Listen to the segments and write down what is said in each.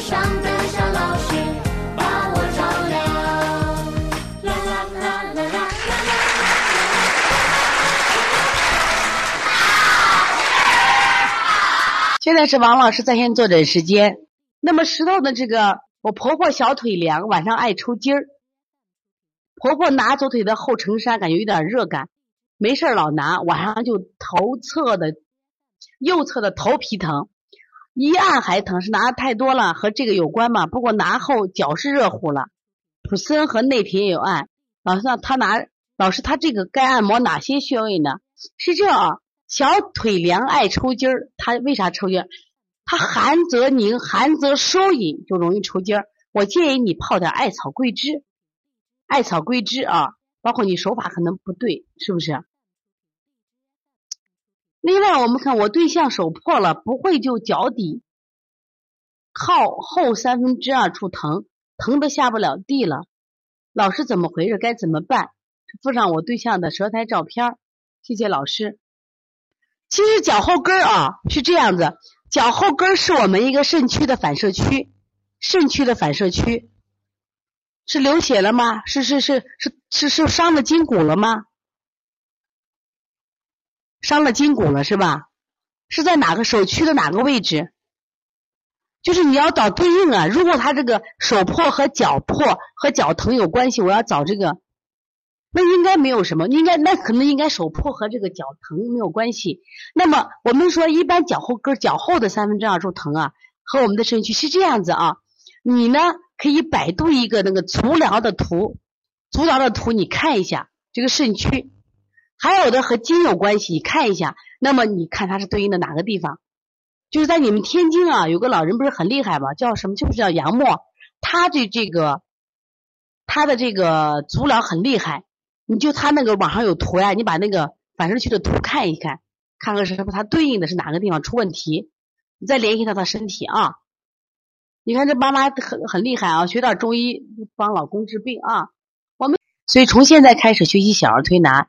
上的小老师把我照亮。啦啦啦啦啦啦啦！现在是王老师在线坐诊时间。那么石头的这个，我婆婆小腿凉，晚上爱抽筋儿。婆婆拿左腿的后衬衫，感觉有点热感，没事老拿，晚上就头侧的右侧的头皮疼。一按还疼，是拿的太多了，和这个有关吗？不过拿后脚是热乎了，普森和内平也有按。老师，他拿老师他这个该按摩哪些穴位呢？是这样。小腿凉爱抽筋儿，他为啥抽筋？他寒则凝，寒则收引，就容易抽筋儿。我建议你泡点艾草桂枝，艾草桂枝啊，包括你手法可能不对，是不是？另外，我们看我对象手破了，不会就脚底靠后三分之二处疼，疼的下不了地了。老师怎么回事？该怎么办？附上我对象的舌苔照片，谢谢老师。其实脚后跟啊是这样子，脚后跟是我们一个肾区的反射区，肾区的反射区是流血了吗？是是是是是是伤了筋骨了吗？伤了筋骨了是吧？是在哪个手区的哪个位置？就是你要找对应啊。如果他这个手破和脚破和脚疼有关系，我要找这个。那应该没有什么，应该那可能应该手破和这个脚疼没有关系。那么我们说，一般脚后跟脚后的三分之二处疼啊，和我们的肾区是这样子啊。你呢可以百度一个那个足疗的图，足疗的图你看一下这个肾区，还有的和筋有关系，你看一下。那么你看它是对应的哪个地方？就是在你们天津啊，有个老人不是很厉害吗？叫什么？就是叫杨默，他的这个他的这个足疗很厉害。你就他那个网上有图呀，你把那个反射区的图看一看，看看是什么，它对应的是哪个地方出问题，你再联系到他身体啊。你看这妈妈很很厉害啊，学点中医帮老公治病啊。我们所以从现在开始学习小儿推拿，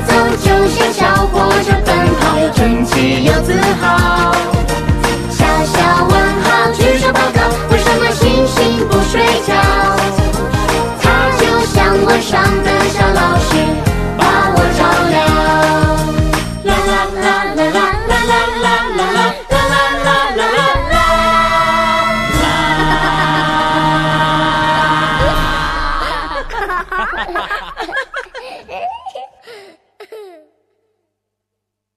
走就像小火车奔跑，又整齐又自豪。小小问号举手报告，为什么星星不睡觉？它就像晚上的小老师把我照料。啦。